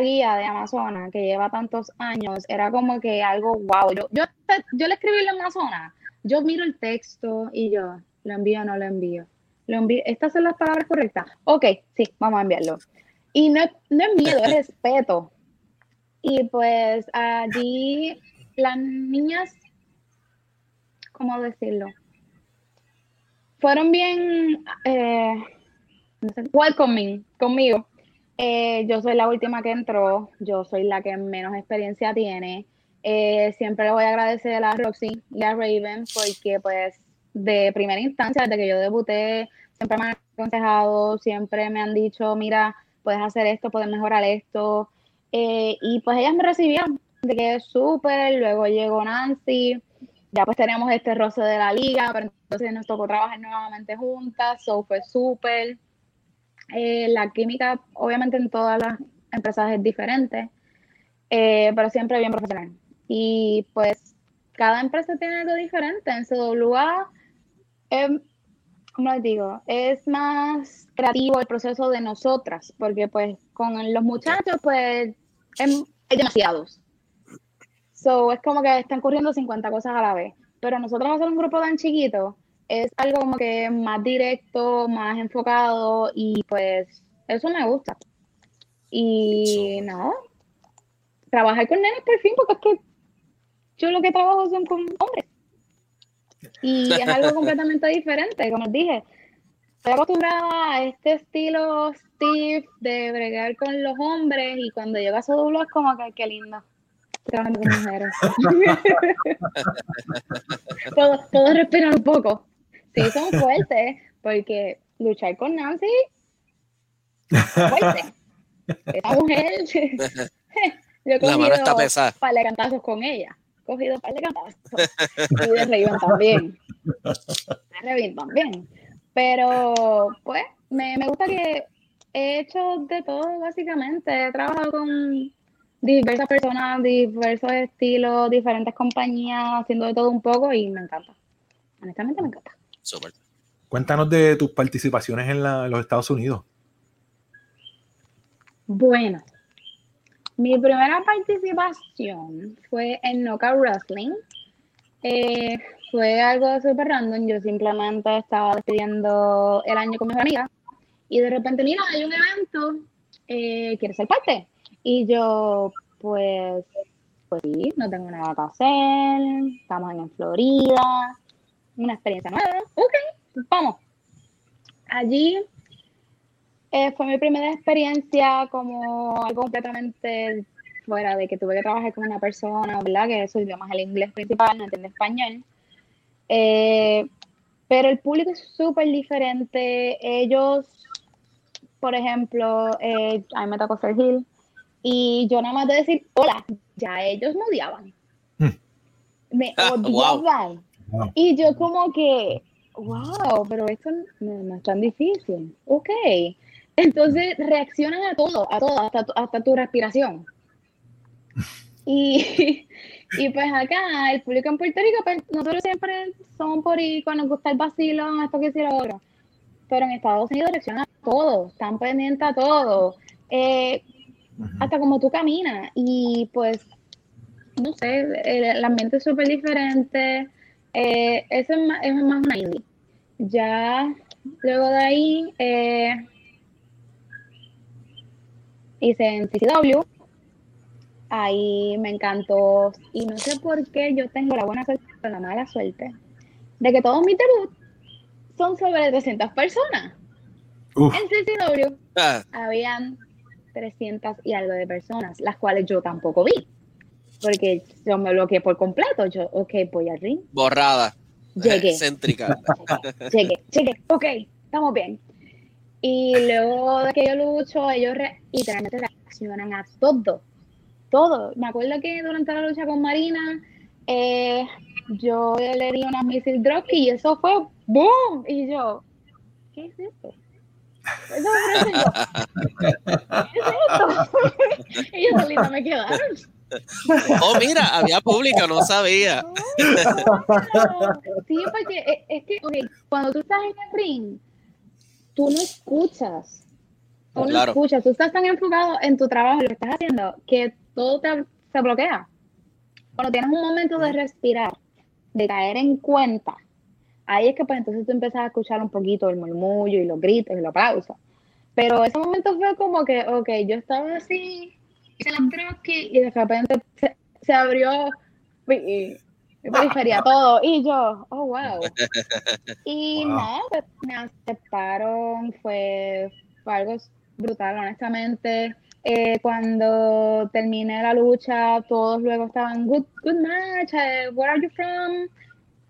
guía de Amazonas que lleva tantos años era como que algo wow. Yo, yo, yo le escribí en Amazonas, yo miro el texto y yo, ¿lo envío o no lo envío? ¿Lo envío? ¿Estas son las palabras correctas? Ok, sí, vamos a enviarlo. Y no, no es miedo, es respeto. Y pues allí las niñas, ¿cómo decirlo? Fueron bien eh, welcoming conmigo. Eh, yo soy la última que entró, yo soy la que menos experiencia tiene. Eh, siempre le voy a agradecer a Roxy y a Raven porque pues de primera instancia, desde que yo debuté, siempre me han aconsejado, siempre me han dicho, mira, puedes hacer esto, puedes mejorar esto. Eh, y pues ellas me recibieron, de que súper, luego llegó Nancy, ya pues teníamos este roce de la liga, pero entonces nos tocó trabajar nuevamente juntas, so fue súper. Eh, la química, obviamente, en todas las empresas es diferente, eh, pero siempre bien profesional. Y pues cada empresa tiene algo diferente. En CWA, eh, como les digo, es más creativo el proceso de nosotras, porque pues con los muchachos, pues em, hay demasiados. So, es como que están corriendo 50 cosas a la vez. Pero nosotros hacer un grupo tan chiquito, es algo como que más directo, más enfocado y pues eso me gusta. Y nada, trabajar con nenes por fin, porque es que yo lo que trabajo son con hombres. Y es algo completamente diferente, como les dije. Estoy acostumbrada a este estilo Steve de bregar con los hombres y cuando llega a su doble es como que qué lindo. Trabajando con mujeres. todos respiran un poco sí son fuertes, porque luchar con Nancy fuerte. Esa mujer, yo he cogido un par de cantazos con ella. He cogido un par de cantazos. Y de Raven también. De Raven también. Pero, pues, me, me gusta que he hecho de todo, básicamente. He trabajado con diversas personas, diversos estilos, diferentes compañías, haciendo de todo un poco y me encanta. Honestamente me encanta. Cuéntanos de tus participaciones en, los Estados Unidos. Bueno, mi primera participación fue en Knockout Wrestling. Eh, fue algo súper random. Yo simplemente estaba despidiendo el año con mis amigas y de repente, mira, hay un evento, eh, ¿quieres ser parte? Y yo, pues, pues sí, no tengo nada que hacer, estamos en Florida, una experiencia nueva. Ok, vamos. Allí eh, fue mi primera experiencia como algo completamente fuera de que tuve que trabajar con una persona, ¿verdad? Que su idioma es el inglés principal, no entiende español. Eh, pero el público es súper diferente. Ellos, por ejemplo, eh, a mí me tocó ser Gil, y yo nada más de decir hola, ya ellos me odiaban. Hmm. Me odiaban. Y yo como que, wow, pero esto no, es tan difícil. Ok. Entonces reaccionan a todo, a todo, hasta, hasta tu respiración. Y, y pues acá, el público en Puerto Rico, pues, nosotros siempre somos por con nos gusta el vacilo, esto que hicieron ahora. Pero en Estados Unidos reaccionan a todo, están pendientes a todo. Eh, hasta como tú caminas. Y pues, no sé, el, ambiente es súper diferente. Eh, eso es más, es más una indie. Ya luego de ahí eh, hice en CCW ahí me encantó. Y no sé por qué yo tengo la buena suerte o la mala suerte de que todos mis debuts son sobre 300 personas. En CCW ah. habían 300 y algo de personas, las cuales yo tampoco vi. Porque yo me bloqueé por completo. Yo, ok, voy al ring. Borrada. Llegué. Céntrica. llegué, llegué. Ok, estamos bien. Y luego de que yo lucho, ellos literalmente reaccionan a todo todo. Me acuerdo que durante la lucha con Marina, eh, yo le di unas missile drop y eso fue ¡boom! Y yo, ¿qué es esto? Eso ¿Qué es esto? y yo solita me quedaron. Oh, mira, había público, no sabía. sí, porque es que cuando tú estás en el ring, tú no escuchas. Tú no escuchas, tú estás tan enfocado en tu trabajo, lo que estás haciendo, que todo te, se bloquea. Cuando tienes un momento de respirar, de caer en cuenta, ahí es que pues entonces tú empiezas a escuchar un poquito el murmullo y los gritos y la pausa. Pero ese momento fue como que, ok, yo estaba así, hice las y de repente se, abrió y, periferia todo. Y yo, oh, wow. Y nada, pues, me aceptaron, fue, fue algo brutal, honestamente. Eh, cuando terminé la lucha, todos luego estaban, good, good match, eh, where are you from?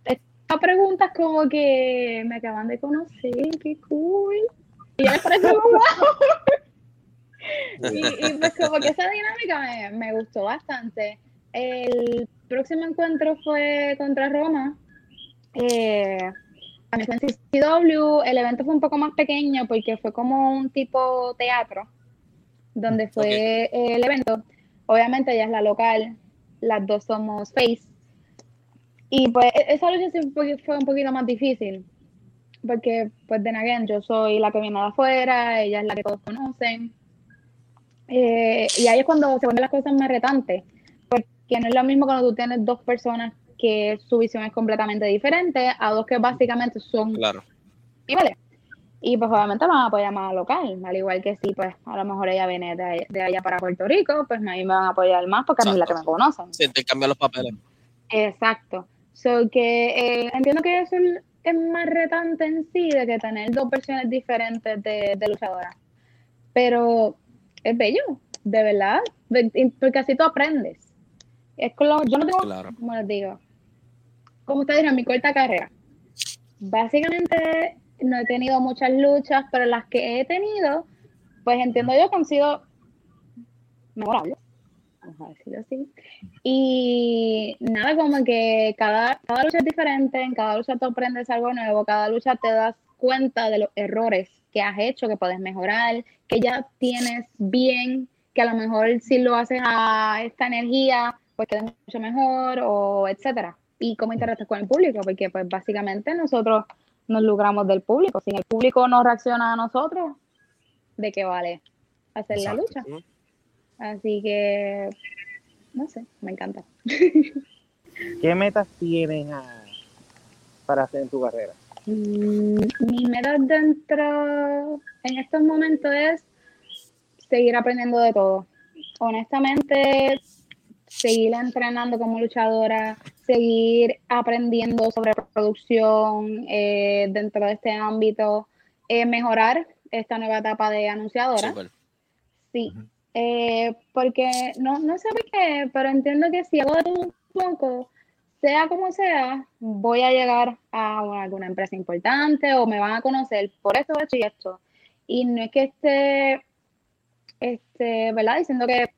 Estas preguntas como que me acaban de conocer, qué cool. Y ya les pareció wow. Y, y, pues como que esa dinámica me, me gustó bastante. El próximo encuentro fue contra Roma. Eh, también fue en CCW. El evento fue un poco más pequeño porque fue como un tipo teatro donde fue el evento. Obviamente ella es la local, las dos somos face. Y pues e-, esa lucha fue un poquito más difícil, porque pues de again, yo soy la que viene de afuera, ella es la que todos conocen. Eh, y ahí es cuando se ponen las cosas más retantes, porque no es lo mismo cuando tú tienes dos personas que su visión es completamente diferente a dos que básicamente son claro. iguales. Y pues obviamente van a apoyar más local, al igual que si pues a lo mejor ella viene de, allá para Puerto Rico, pues a mí me van a apoyar más porque a mí es la que me conocen. Sí, te cambian los papeles. Exacto. So que eh, entiendo que eso es más retante en sí de que tener dos versiones diferentes de, de luchadoras. Pero es bello, de verdad, porque así tú aprendes. Es con yo no tengo, como les digo, como ustedes dirán, mi corta carrera. Básicamente no he tenido muchas luchas, pero las que he tenido, pues entiendo yo que han sido memorables. Vamos a decirlo así. Y nada, como que cada, cada lucha es diferente, en cada lucha tú aprendes algo nuevo, cada lucha te das cuenta de los errores que has hecho, que puedes mejorar, que ya tienes bien, que a lo mejor si lo haces a esta energía, pues queda mucho mejor, o etcétera. Y cómo interactúas con el público, porque pues básicamente nosotros nos logramos del público. Si el público no reacciona a nosotros, ¿de qué vale hacer la lucha? Así que, no sé, me encanta. ¿Qué metas tienes para hacer en tu carrera? Mm, mi meta dentro, en estos momentos es seguir aprendiendo de todo. Honestamente, seguir entrenando como luchadora, seguir aprendiendo sobre producción eh, dentro de este ámbito, eh, mejorar esta nueva etapa de anunciadora. Sí, eh, porque no, no sé por qué, pero entiendo que si hago de un poco, sea como sea, voy a llegar a alguna empresa importante o me van a conocer por esto, esto y esto. Y no es que esté, este, ¿verdad? Diciendo que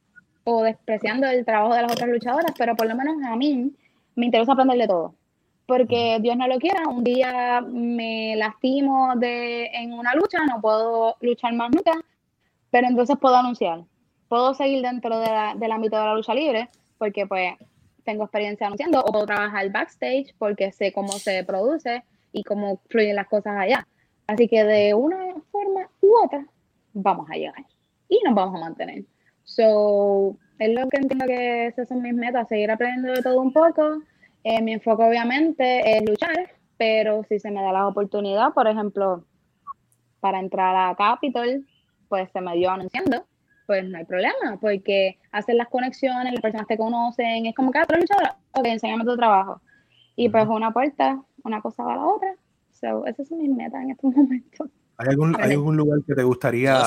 o despreciando el trabajo de las otras luchadoras, pero por lo menos a mí me interesa aprender de todo. porque Dios no lo quiera, un día me lastimo de, en una lucha, no puedo luchar más nunca, pero entonces puedo anunciar, puedo seguir dentro del ámbito de la lucha libre, porque pues tengo experiencia anunciando, o puedo trabajar backstage porque sé cómo se produce y cómo fluyen las cosas allá. Así que de una forma u otra, vamos a llegar y nos vamos a mantener. So, es lo que entiendo que esas son mis metas, seguir aprendiendo de todo un poco. Eh, mi enfoque obviamente es luchar, pero si se me da la oportunidad, por ejemplo, para entrar a Capitol, pues se me dio anunciando, pues no hay problema, porque hacer las conexiones, las personas te conocen, es como que, ah, tú luchadora, ok, enséñame tu trabajo. Y pues una puerta, una cosa va a la otra. So, esas son mis metas en estos momentos. ¿Hay algún, ¿hay algún lugar que te gustaría,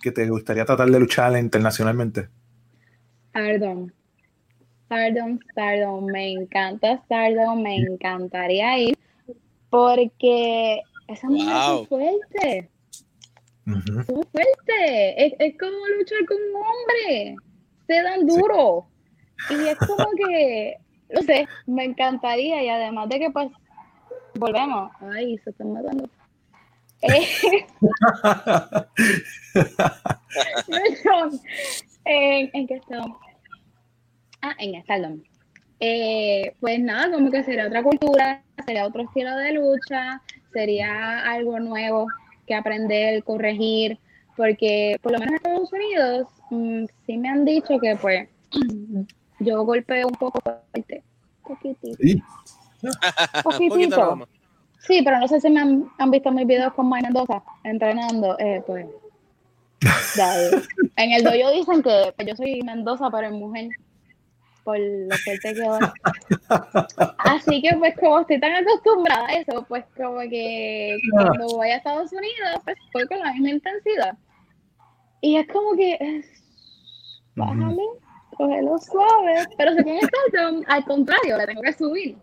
que te gustaría, tratar de luchar internacionalmente? Perdón. Stardom, Stardom, me encanta Stardom, me encantaría ir porque esa mujer es fuerte. Es fuerte. Es, es, como luchar con un hombre. Se dan duro. Y es como que, no sé, me encantaría. Y además de que, pues, volvemos. Ay, se están matando. Eh, ¿En, ¿En qué estamos? Ah, en Stardom. Eh, pues nada, como que sería otra cultura, sería otro estilo de lucha, sería algo nuevo que aprender, corregir, porque por lo menos en Estados Unidos mm, sí me han dicho que pues yo golpeo un poco fuerte, poquitito. ¿Sí? Poquitito. Sí, pero no sé si me han, visto mis videos con Mike Mendoza entrenando, eh, pues. en el dojo dicen que yo soy Mendoza, pero en mujer por lo fuerte que. Así que pues como estoy tan acostumbrada a eso, pues como que cuando voy a Estados Unidos, pues voy con la misma intensidad. Y es como que, bájame, cógelo suave, pero si tienes salto, al contrario, le tengo que subir.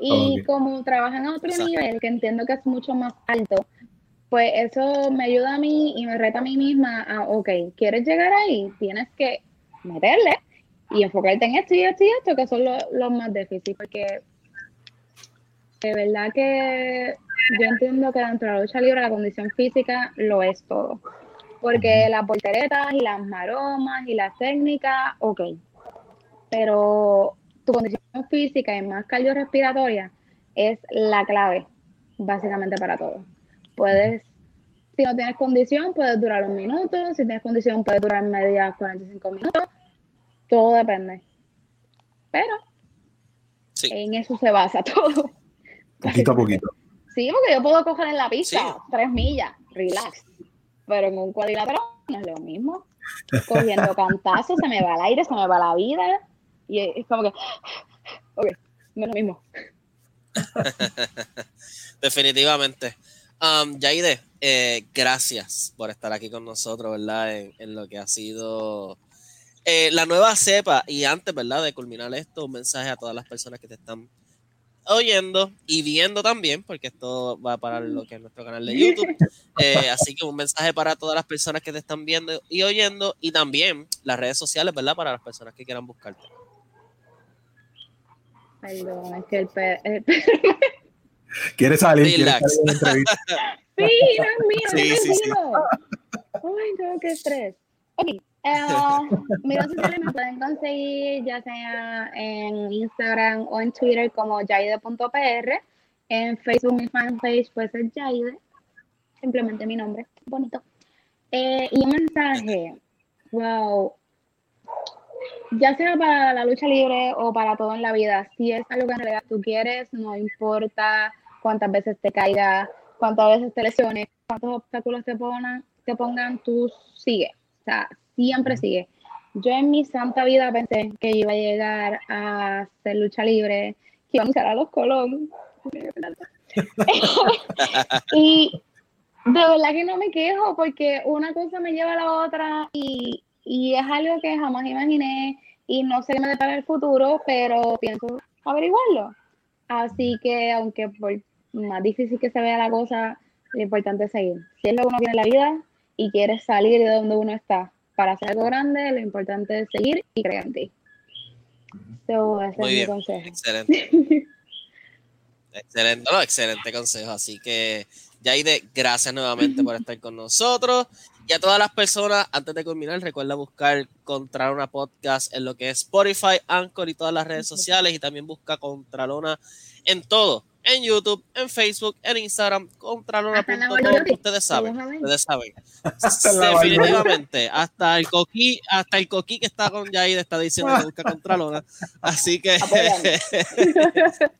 Y como trabajan a otro nivel, que entiendo que es mucho más alto, pues eso me ayuda a mí y me reta a mí misma a, ok, ¿quieres llegar ahí? Tienes que meterle y enfocarte en esto y esto y esto, que son los más difíciles, porque de verdad que yo entiendo que dentro de la lucha libre la condición física lo es todo. Porque las volteretas y las maromas y las técnicas, ok. Pero tu condición física y más cardiorrespiratoria es la clave, básicamente para todo. Puedes, si no tienes condición, puedes durar un minuto, si tienes condición, puedes durar media 45 minutos, todo depende. Pero en eso se basa todo. Poquito a poquito. Sí, porque yo puedo coger en la pista tres millas, relax. Pero en un cuadrilátero no es lo mismo. Cogiendo cantazos, se me va el aire, se me va la vida. Y es como que, ok, no es lo mismo. Definitivamente. Um, Yaide, eh, gracias por estar aquí con nosotros, ¿verdad? en, lo que ha sido eh, la nueva cepa, y antes, ¿verdad? De culminar esto, un mensaje a todas las personas que te están oyendo y viendo también, porque esto va para lo que es nuestro canal de YouTube. Eh, así que un mensaje para todas las personas que te están viendo y oyendo, y también las redes sociales, ¿verdad? Para las personas que quieran buscarte. Perdón, es que el, ¿Quieres salir? ¿Quieres salir sí, no es mío, sí, sí, sí. Ay, no, qué estrés. Ok, Uh, mis redes sociales me pueden conseguir ya sea en Instagram o en Twitter como jaide.pr. En Facebook mi fanpage puede ser Jaide, simplemente mi nombre, bonito. Eh, y un mensaje, wow, ya sea para la lucha libre o para todo en la vida, si es algo que en realidad tú quieres, no importa cuántas veces te caigas, cuántas veces te lesiones, cuántos obstáculos te pongan, te pongan tú sigue. O sea, siempre sigue. Yo en mi santa vida pensé que iba a llegar a hacer lucha libre, que iba a usar a los Colón. y de verdad que no me quejo porque una cosa me lleva a la otra y, y es algo que jamás imaginé y no sé qué me depara el futuro, pero pienso averiguarlo. Así que aunque por más difícil que se vea la cosa, lo importante es seguir. Si es lo que uno tiene en la vida y quieres salir de donde uno está, para hacer algo grande, lo importante es seguir y creer en ti. So, ese Muy es bien. mi consejo. Excelente. Excelente, excelente consejo. Así que, Yaide, gracias nuevamente por estar con nosotros. Y a todas las personas, antes de culminar, recuerda buscar Contralona Podcast en lo que es Spotify, Anchor y todas las redes sociales. Y también busca Contralona en todo en YouTube, en Facebook, en Instagram, contralona.com. Ustedes saben, ustedes saben. Definitivamente, hasta el coquí, hasta el coquí que está con Yair está diciendo que busca Contralona. Así que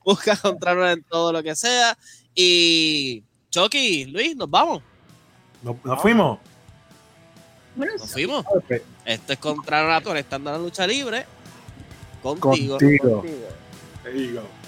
busca Contralona en todo lo que sea. Y Chucky, Luis, nos vamos. Nos, fuimos. Nos fuimos. Esto es Contralona, estando en la lucha libre. Contigo. Contigo. Contigo.